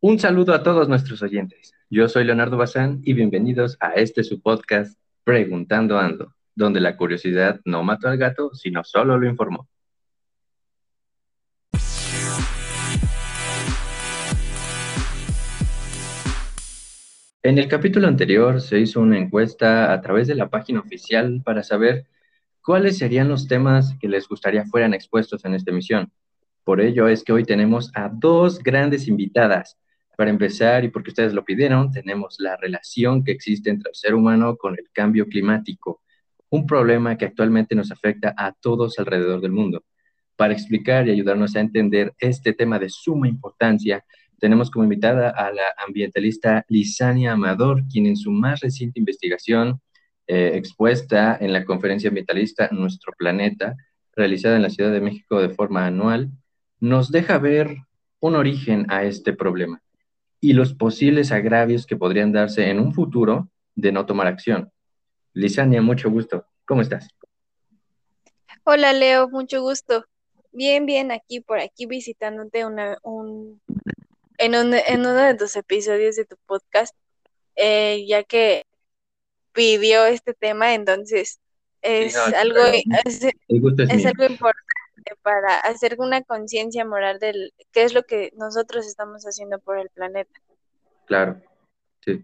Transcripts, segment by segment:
Un saludo a todos nuestros oyentes. Yo soy Leonardo Bazán y bienvenidos a este su podcast Preguntando Ando, donde la curiosidad no mató al gato, sino solo lo informó. En el capítulo anterior se hizo una encuesta a través de la página oficial para saber cuáles serían los temas que les gustaría fueran expuestos en esta emisión. Por ello es que hoy tenemos a dos grandes invitadas. Para empezar, y porque ustedes lo pidieron, tenemos la relación que existe entre el ser humano con el cambio climático, un problema que actualmente nos afecta a todos alrededor del mundo. Para explicar y ayudarnos a entender este tema de suma importancia, tenemos como invitada a la ambientalista Lisania Amador, quien en su más reciente investigación eh, expuesta en la conferencia ambientalista Nuestro Planeta, realizada en la Ciudad de México de forma anual, nos deja ver un origen a este problema y los posibles agravios que podrían darse en un futuro de no tomar acción. Lisania, mucho gusto. ¿Cómo estás? Hola Leo, mucho gusto. Bien, bien, aquí por aquí visitándote una, un, en, un, en uno de tus episodios de tu podcast, eh, ya que pidió este tema, entonces es algo, es algo importante para hacer una conciencia moral del qué es lo que nosotros estamos haciendo por el planeta. Claro, sí.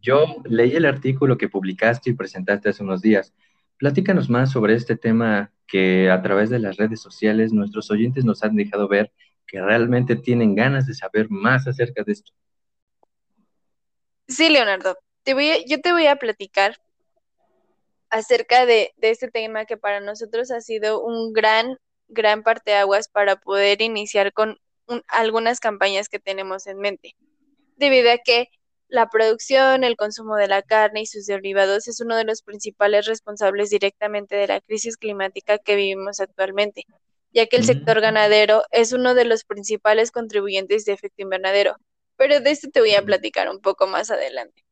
Yo leí el artículo que publicaste y presentaste hace unos días. Platícanos más sobre este tema que a través de las redes sociales nuestros oyentes nos han dejado ver que realmente tienen ganas de saber más acerca de esto. Sí, Leonardo, te voy yo te voy a platicar acerca de, este tema que para nosotros ha sido un gran, gran parteaguas para poder iniciar con algunas campañas que tenemos en mente, debido a que la producción, el consumo de la carne y sus derivados es uno de los principales responsables directamente de la crisis climática que vivimos actualmente, ya que el sector ganadero es uno de los principales contribuyentes de efecto invernadero. Pero de esto te voy a platicar un poco más adelante.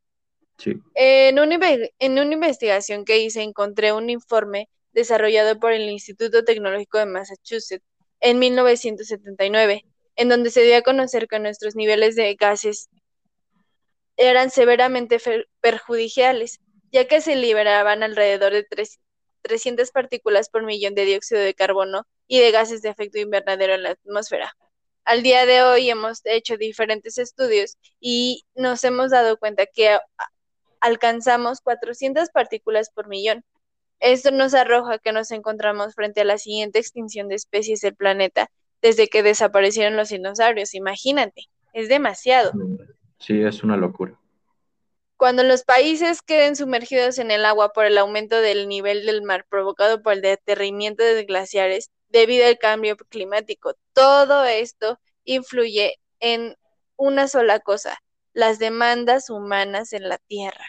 En, una, en una investigación que hice encontré un informe desarrollado por el Instituto Tecnológico de Massachusetts en 1979, en donde se dio a conocer que nuestros niveles de gases eran severamente perjudiciales, ya que se liberaban alrededor de 300 partículas por millón de dióxido de carbono y de gases de efecto invernadero en la atmósfera. Al día de hoy hemos hecho diferentes estudios y nos hemos dado cuenta que alcanzamos 400 partículas por millón. Esto nos arroja que nos encontramos frente a la siguiente extinción de especies del planeta desde que desaparecieron los dinosaurios. Imagínate, es demasiado. Sí, es una locura. Cuando los países queden sumergidos en el agua por el aumento del nivel del mar provocado por el deterrimiento de glaciares debido al cambio climático, todo esto influye en una sola cosa, las demandas humanas en la tierra.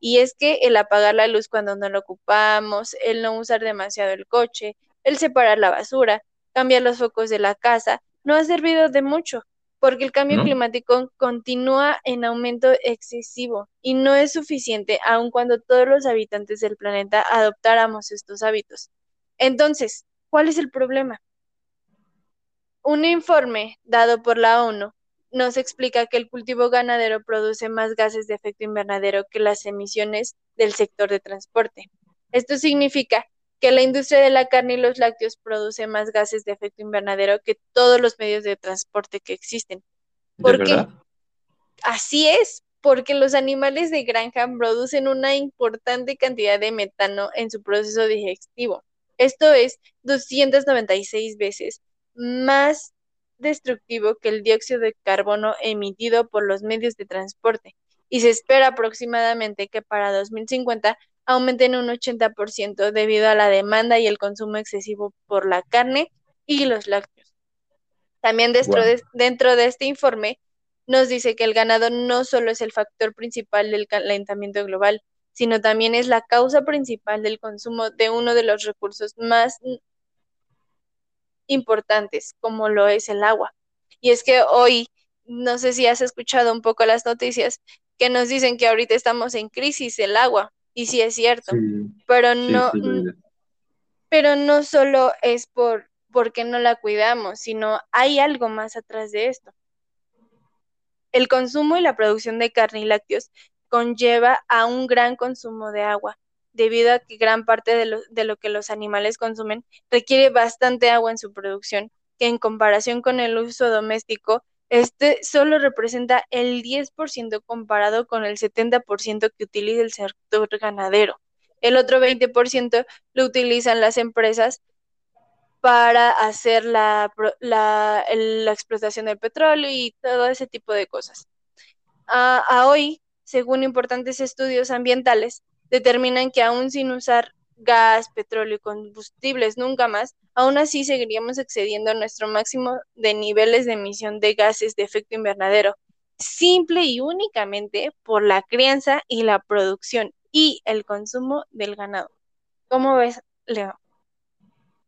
Y es que el apagar la luz cuando no lo ocupamos, el no usar demasiado el coche, el separar la basura, cambiar los focos de la casa, no ha servido de mucho, porque el cambio climático continúa en aumento excesivo y no es suficiente aun cuando todos los habitantes del planeta adoptáramos estos hábitos. Entonces, ¿cuál es el problema? Un informe dado por la ONU nos explica que el cultivo ganadero produce más gases de efecto invernadero que las emisiones del sector de transporte. Esto significa que la industria de la carne y los lácteos produce más gases de efecto invernadero que todos los medios de transporte que existen. Porque así es, porque los animales de granja producen una importante cantidad de metano en su proceso digestivo. Esto es 296 veces más destructivo que el dióxido de carbono emitido por los medios de transporte y se espera aproximadamente que para 2050 aumenten un 80% debido a la demanda y el consumo excesivo por la carne y los lácteos. También dentro, de, dentro de este informe nos dice que el ganado no solo es el factor principal del calentamiento global, sino también es la causa principal del consumo de uno de los recursos más importantes, como lo es el agua. Y es que hoy, no sé si has escuchado un poco las noticias que nos dicen que ahorita estamos en crisis el agua, y sí es cierto, pero no, pero no solo es por, por qué no la cuidamos, sino hay algo más atrás de esto. El consumo y la producción de carne y lácteos conlleva a un gran consumo de agua, debido a que gran parte de lo, de lo, que los animales consumen requiere bastante agua en su producción, que en comparación con el uso doméstico, este solo representa el 10% comparado con el 70% que utiliza el sector ganadero. El otro 20% lo utilizan las empresas para hacer la, la, la, explotación del petróleo y todo ese tipo de cosas. A, hoy, según importantes estudios ambientales, determinan que aún sin usar gas, petróleo y combustibles nunca más, aún así seguiríamos excediendo nuestro máximo de niveles de emisión de gases de efecto invernadero, simple y únicamente por la crianza y la producción y el consumo del ganado. ¿Cómo ves, Leo?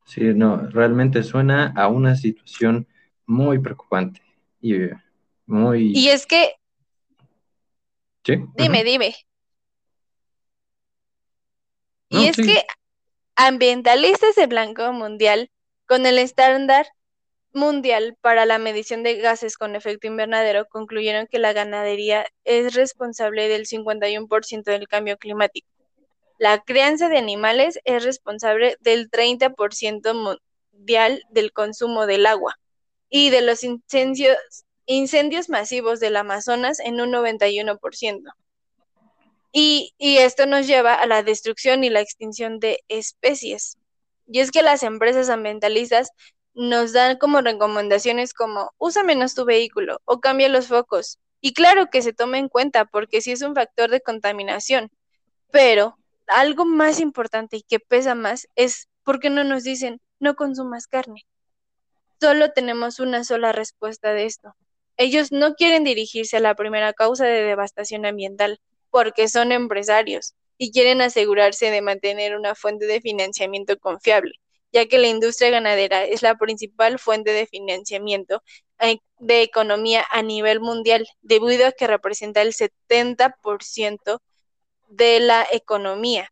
Sí, no, realmente suena a una situación muy preocupante y muy... Y es que... ¿Sí? Dime, dime. Y es que ambientalistas de Blanco Mundial, con el estándar mundial para la medición de gases con efecto invernadero, concluyeron que la ganadería es responsable del 51% del cambio climático. La crianza de animales es responsable del 30% mundial del consumo del agua y de los incendios, incendios masivos del Amazonas en un 91%. Y, esto nos lleva a la destrucción y la extinción de especies. Y es que las empresas ambientalistas nos dan como recomendaciones como usa menos tu vehículo o cambia los focos. Y claro que se tome en cuenta porque sí es un factor de contaminación, pero algo más importante y que pesa más es por qué no nos dicen no consumas carne. Solo tenemos una sola respuesta de esto. Ellos no quieren dirigirse a la primera causa de devastación ambiental porque son empresarios y quieren asegurarse de mantener una fuente de financiamiento confiable, ya que la industria ganadera es la principal fuente de financiamiento eh, de economía a nivel mundial, debido a que representa el 70% de la economía.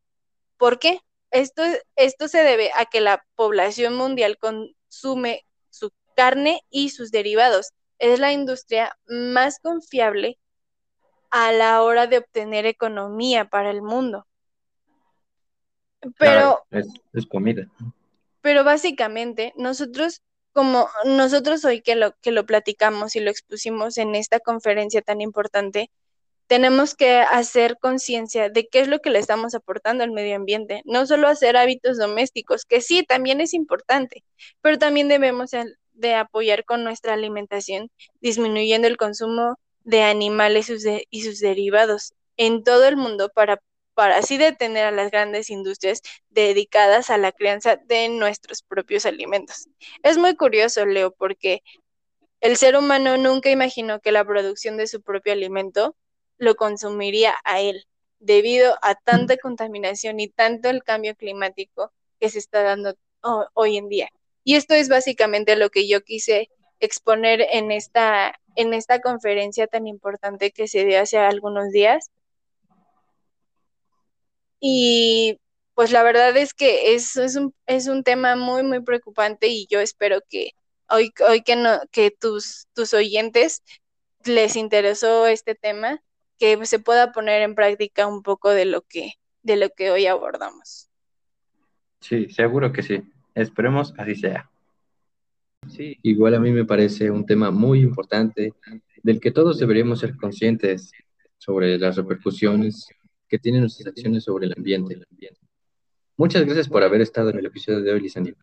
¿Por qué? Esto, esto se debe a que la población mundial consume su carne y sus derivados. Es la industria más confiable a la hora de obtener economía para el mundo. Pero es, comida. Pero básicamente nosotros como nosotros hoy que lo que lo platicamos y lo expusimos en esta conferencia tan importante, tenemos que hacer conciencia de qué es lo que le estamos aportando al medio ambiente, no solo hacer hábitos domésticos, que sí, también es importante, pero también debemos de apoyar con nuestra alimentación, disminuyendo el consumo de animales y sus derivados en todo el mundo para, para así detener a las grandes industrias dedicadas a la crianza de nuestros propios alimentos. Es muy curioso, Leo, porque el ser humano nunca imaginó que la producción de su propio alimento lo consumiría a él, debido a tanta contaminación y tanto el cambio climático que se está dando hoy en día. Y esto es básicamente lo que yo quise exponer en esta, en esta conferencia tan importante que se dio hace algunos días. Y pues la verdad es que es, es, un, es un tema muy, muy preocupante y yo espero que hoy, hoy que, no, que tus, tus oyentes les interesó este tema que se pueda poner en práctica un poco de lo que, de lo que hoy abordamos. Sí, seguro que sí. Esperemos así sea. Sí, igual a mí me parece un tema muy importante del que todos deberíamos ser conscientes sobre las repercusiones que tienen nuestras acciones sobre el ambiente. Muchas gracias por haber estado en el episodio de hoy, Lisandra.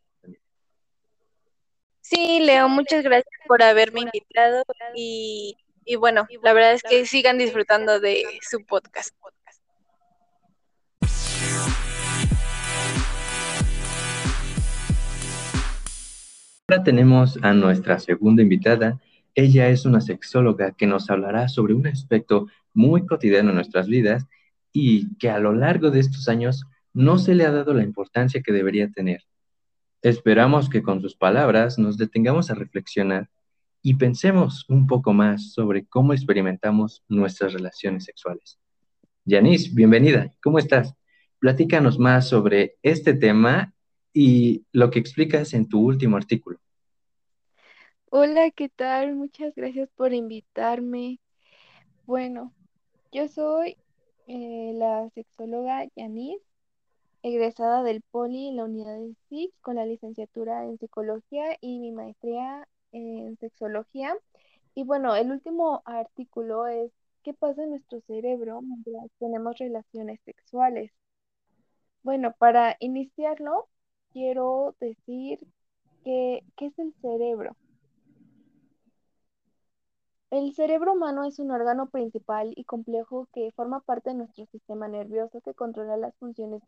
Sí, Leo, muchas gracias por haberme invitado y y bueno, la verdad es que sigan disfrutando de su podcast. Ahora tenemos a nuestra segunda invitada. Ella es una sexóloga que nos hablará sobre un aspecto muy cotidiano en nuestras vidas y que a lo largo de estos años no se le ha dado la importancia que debería tener. Esperamos que con sus palabras nos detengamos a reflexionar y pensemos un poco más sobre cómo experimentamos nuestras relaciones sexuales. Yanis, bienvenida, ¿cómo estás? Platícanos más sobre este tema y lo que explicas en tu último artículo. Hola, ¿qué tal? Muchas gracias por invitarme. Bueno, yo soy eh, la sexóloga Yanis, egresada del Poli en la unidad de SIX con la licenciatura en psicología y mi maestría en sexología. Y bueno, el último artículo es ¿qué pasa en nuestro cerebro mientras tenemos relaciones sexuales? Bueno, para iniciarlo, quiero decir que, ¿qué es el cerebro? El cerebro humano es un órgano principal y complejo que forma parte de nuestro sistema nervioso que controla las funciones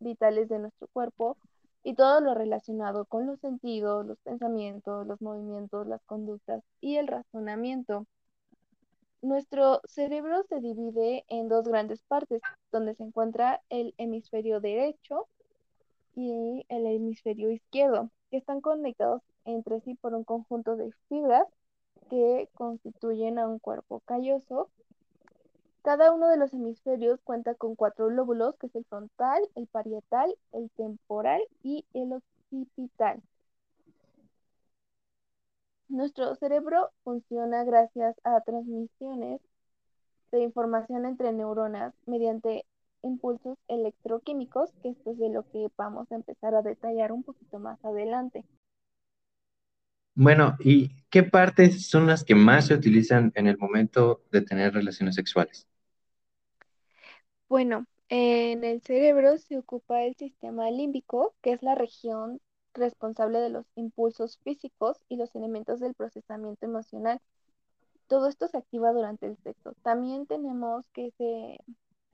vitales de nuestro cuerpo y todo lo relacionado con los sentidos, los pensamientos, los movimientos, las conductas y el razonamiento. Nuestro cerebro se divide en dos grandes partes, donde se encuentra el hemisferio derecho y el hemisferio izquierdo, que están conectados entre sí por un conjunto de fibras que constituyen a un cuerpo calloso. Cada uno de los hemisferios cuenta con cuatro lóbulos, que es el frontal, el parietal, el temporal y el occipital. Nuestro cerebro funciona gracias a transmisiones de información entre neuronas mediante impulsos electroquímicos, que esto es de lo que vamos a empezar a detallar un poquito más adelante. Bueno, ¿y qué partes son las que más se utilizan en el momento de tener relaciones sexuales? Bueno, en el cerebro se ocupa el sistema límbico, que es la región responsable de los impulsos físicos y los elementos del procesamiento emocional. Todo esto se activa durante el sexo. También tenemos que se,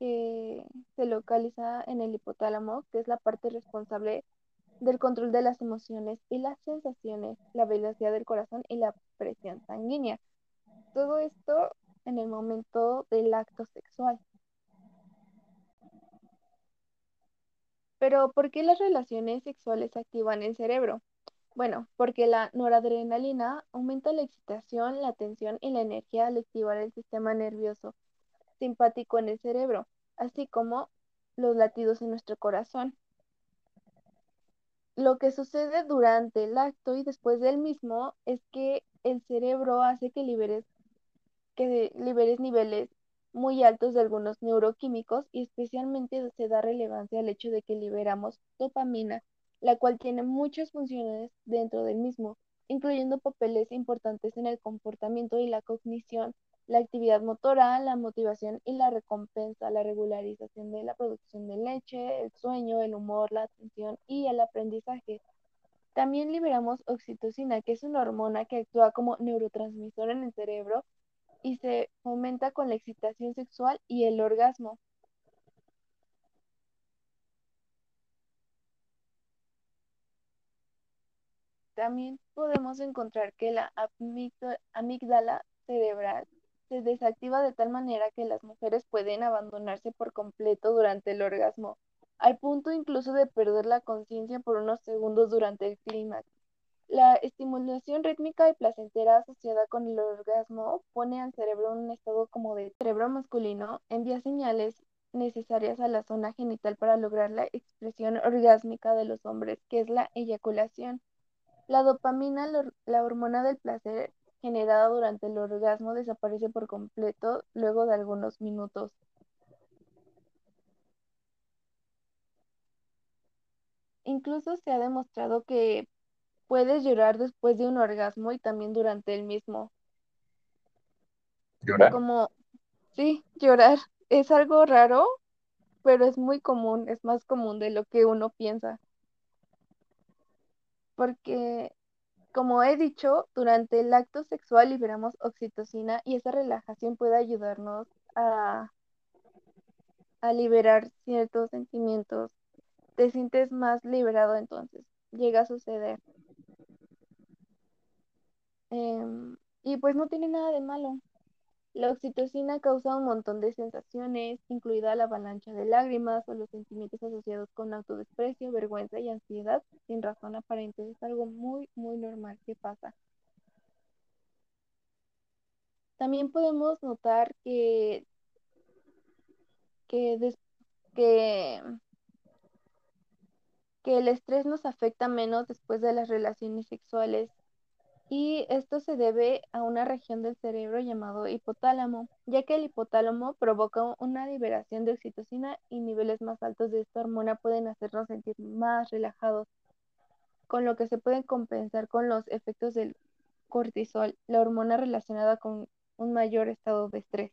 que se localiza en el hipotálamo, que es la parte responsable del control de las emociones y las sensaciones, la velocidad del corazón y la presión sanguínea. Todo esto en el momento del acto sexual. Pero, ¿por qué las relaciones sexuales activan el cerebro? Bueno, porque la noradrenalina aumenta la excitación, la tensión y la energía al activar el sistema nervioso simpático en el cerebro, así como los latidos en nuestro corazón. Lo que sucede durante el acto y después del mismo es que el cerebro hace que liberes, que liberes niveles muy altos de algunos neuroquímicos y especialmente se da relevancia al hecho de que liberamos dopamina, la cual tiene muchas funciones dentro del mismo, incluyendo papeles importantes en el comportamiento y la cognición, la actividad motora, la motivación y la recompensa, la regularización de la producción de leche, el sueño, el humor, la atención y el aprendizaje. También liberamos oxitocina, que es una hormona que actúa como neurotransmisor en el cerebro y se fomenta con la excitación sexual y el orgasmo. También podemos encontrar que la amígdala cerebral se desactiva de tal manera que las mujeres pueden abandonarse por completo durante el orgasmo, al punto incluso de perder la conciencia por unos segundos durante el clímax. La estimulación rítmica y placentera asociada con el orgasmo pone al cerebro en un estado como de cerebro masculino, envía señales necesarias a la zona genital para lograr la expresión orgásmica de los hombres, que es la eyaculación. La dopamina, la hormona del placer generada durante el orgasmo, desaparece por completo luego de algunos minutos. Incluso se ha demostrado que puedes llorar después de un orgasmo y también durante el mismo. ¿Llorar? Como, sí, llorar es algo raro, pero es muy común, es más común de lo que uno piensa. Porque, como he dicho, durante el acto sexual liberamos oxitocina y esa relajación puede ayudarnos a, liberar ciertos sentimientos. Te sientes más liberado entonces, llega a suceder. Em, y pues no tiene nada de malo. La oxitocina causa un montón de sensaciones, incluida la avalancha de lágrimas o los sentimientos asociados con autodesprecio, vergüenza y ansiedad sin razón aparente. Es algo muy, muy normal que pasa. También podemos notar que, que, que el estrés nos afecta menos después de las relaciones sexuales y esto se debe a una región del cerebro llamado hipotálamo, ya que el hipotálamo provoca una liberación de oxitocina y niveles más altos de esta hormona pueden hacernos sentir más relajados, con lo que se pueden compensar con los efectos del cortisol, la hormona relacionada con un mayor estado de estrés.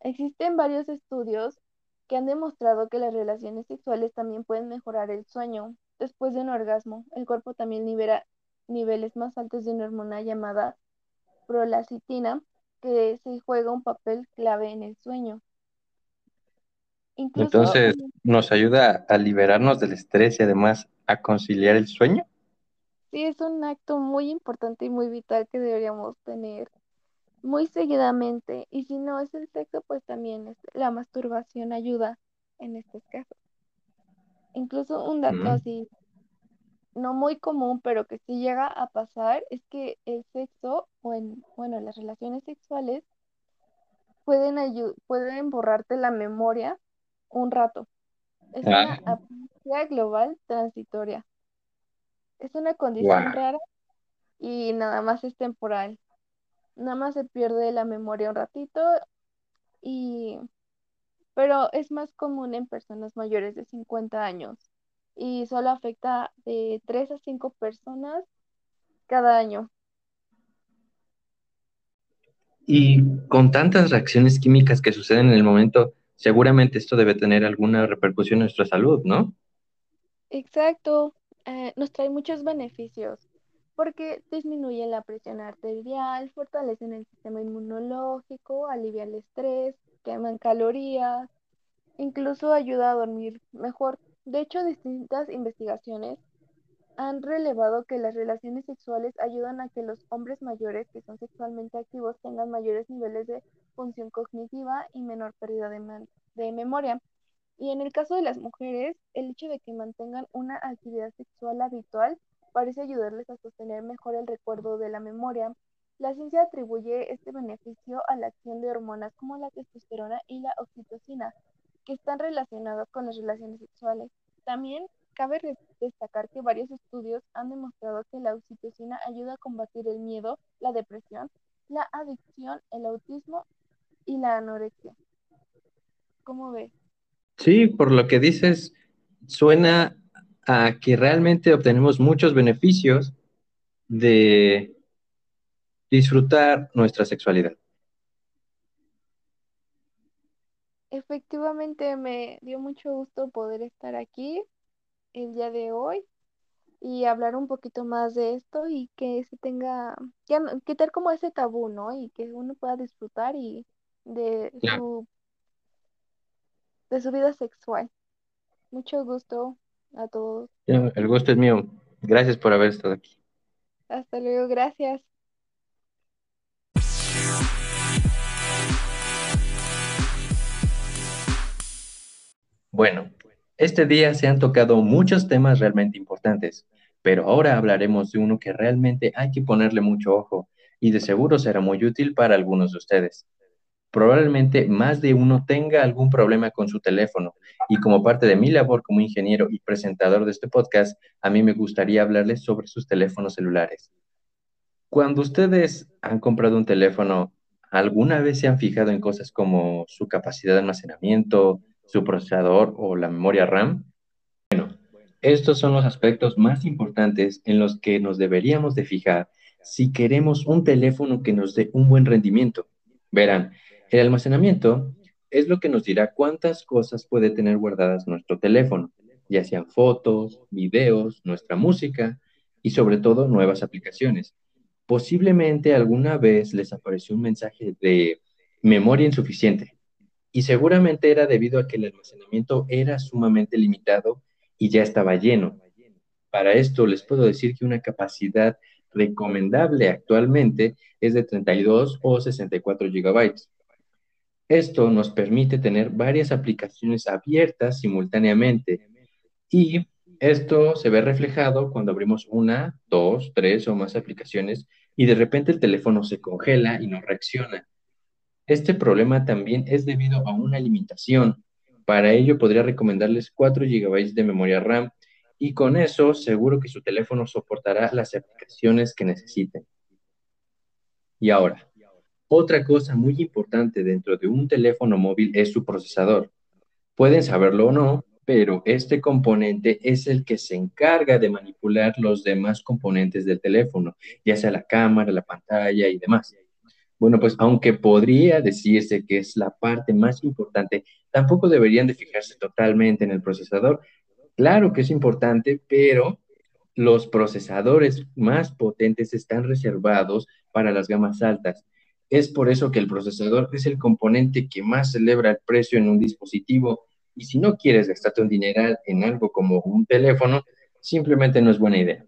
Existen varios estudios que han demostrado que las relaciones sexuales también pueden mejorar el sueño. Después de un orgasmo, el cuerpo también libera niveles más altos de una hormona llamada prolacitina, que se juega un papel clave en el sueño. Entonces, ¿nos ayuda a liberarnos del estrés y además a conciliar el sueño? Sí, es un acto muy importante y muy vital que deberíamos tener muy seguidamente. Y si no es el sexo, pues también es la masturbación ayuda en estos casos. Incluso un dato así no muy común, pero que sí llega a pasar, es que el sexo, o en, bueno, las relaciones sexuales pueden, pueden borrarte la memoria un rato. Es una ah. apatía global transitoria. Es una condición rara y nada más es temporal. Nada más se pierde la memoria un ratito y pero es más común en personas mayores de 50 años y solo afecta de 3 a 5 personas cada año. Y con tantas reacciones químicas que suceden en el momento, seguramente esto debe tener alguna repercusión en nuestra salud, ¿no? Exacto, eh, nos trae muchos beneficios porque disminuye la presión arterial, fortalecen el sistema inmunológico, alivia el estrés, queman calorías, incluso ayuda a dormir mejor. De hecho, distintas investigaciones han relevado que las relaciones sexuales ayudan a que los hombres mayores que son sexualmente activos tengan mayores niveles de función cognitiva y menor pérdida de, memoria. Y en el caso de las mujeres, el hecho de que mantengan una actividad sexual habitual parece ayudarles a sostener mejor el recuerdo de la memoria. La ciencia atribuye este beneficio a la acción de hormonas como la testosterona y la oxitocina, que están relacionadas con las relaciones sexuales. También cabe destacar que varios estudios han demostrado que la oxitocina ayuda a combatir el miedo, la depresión, la adicción, el autismo y la anorexia. ¿Cómo ves? Sí, por lo que dices, suena a que realmente obtenemos muchos beneficios de disfrutar nuestra sexualidad. Efectivamente, me dio mucho gusto poder estar aquí el día de hoy y hablar un poquito más de esto y que se tenga, ya, quitar como ese tabú, ¿no? Y que uno pueda disfrutar y de su de su vida sexual. Mucho gusto a todos. El gusto es mío. Gracias por haber estado aquí. Hasta luego, gracias. Bueno, este día se han tocado muchos temas realmente importantes, pero ahora hablaremos de uno que realmente hay que ponerle mucho ojo y de seguro será muy útil para algunos de ustedes. Probablemente más de uno tenga algún problema con su teléfono y como parte de mi labor como ingeniero y presentador de este podcast, a mí me gustaría hablarles sobre sus teléfonos celulares. Cuando ustedes han comprado un teléfono, ¿alguna vez se han fijado en cosas como su capacidad de almacenamiento, su procesador o la memoria RAM? Bueno, estos son los aspectos más importantes en los que nos deberíamos de fijar si queremos un teléfono que nos dé un buen rendimiento. Verán, el almacenamiento es lo que nos dirá cuántas cosas puede tener guardadas nuestro teléfono, ya sean fotos, videos, nuestra música y sobre todo nuevas aplicaciones. Posiblemente alguna vez les apareció un mensaje de memoria insuficiente y seguramente era debido a que el almacenamiento era sumamente limitado y ya estaba lleno. Para esto les puedo decir que una capacidad recomendable actualmente es de 32 o 64 gigabytes. Esto nos permite tener varias aplicaciones abiertas simultáneamente y esto se ve reflejado cuando abrimos una, dos, tres o más aplicaciones y de repente el teléfono se congela y no reacciona. Este problema también es debido a una limitación Para ello podría recomendarles 4 GB de memoria RAM y con eso seguro que su teléfono soportará las aplicaciones que necesiten. Y ahora, otra cosa muy importante dentro de un teléfono móvil es su procesador. Pueden saberlo o no, pero este componente es el que se encarga de manipular los demás componentes del teléfono, ya sea la cámara, la pantalla y demás. Bueno, pues aunque podría decirse que es la parte más importante, tampoco deberían de fijarse totalmente en el procesador. Claro que es importante, pero los procesadores más potentes están reservados para las gamas altas. Es por eso que el procesador es el componente que más celebra el precio en un dispositivo. Y si no quieres gastarte un dineral en algo como un teléfono, simplemente no es buena idea.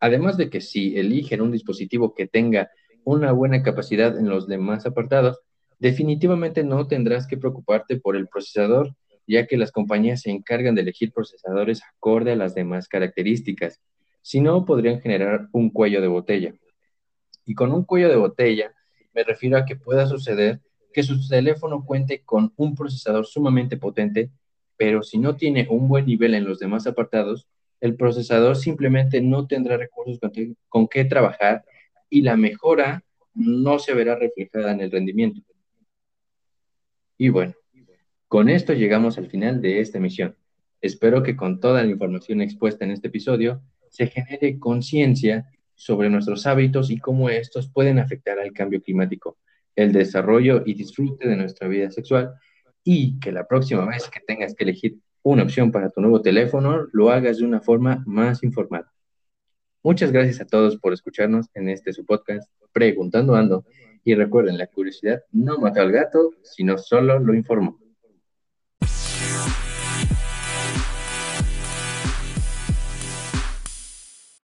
Además de que si eligen un dispositivo que tenga una buena capacidad en los demás apartados, definitivamente no tendrás que preocuparte por el procesador, ya que las compañías se encargan de elegir procesadores acorde a las demás características. Si no, podrían generar un cuello de botella. Y con un cuello de botella me refiero a que pueda suceder que su teléfono cuente con un procesador sumamente potente, pero si no tiene un buen nivel en los demás apartados, el procesador simplemente no tendrá recursos con, qué trabajar y la mejora no se verá reflejada en el rendimiento. Y bueno, con esto llegamos al final de esta emisión. Espero que con toda la información expuesta en este episodio se genere conciencia sobre nuestros hábitos y cómo estos pueden afectar al cambio climático, el desarrollo y disfrute de nuestra vida sexual y que la próxima vez que tengas que elegir una opción para tu nuevo teléfono lo hagas de una forma más informada. Muchas gracias a todos por escucharnos en este su podcast Preguntando Ando. Y recuerden, la curiosidad no mata al gato, sino solo lo informó.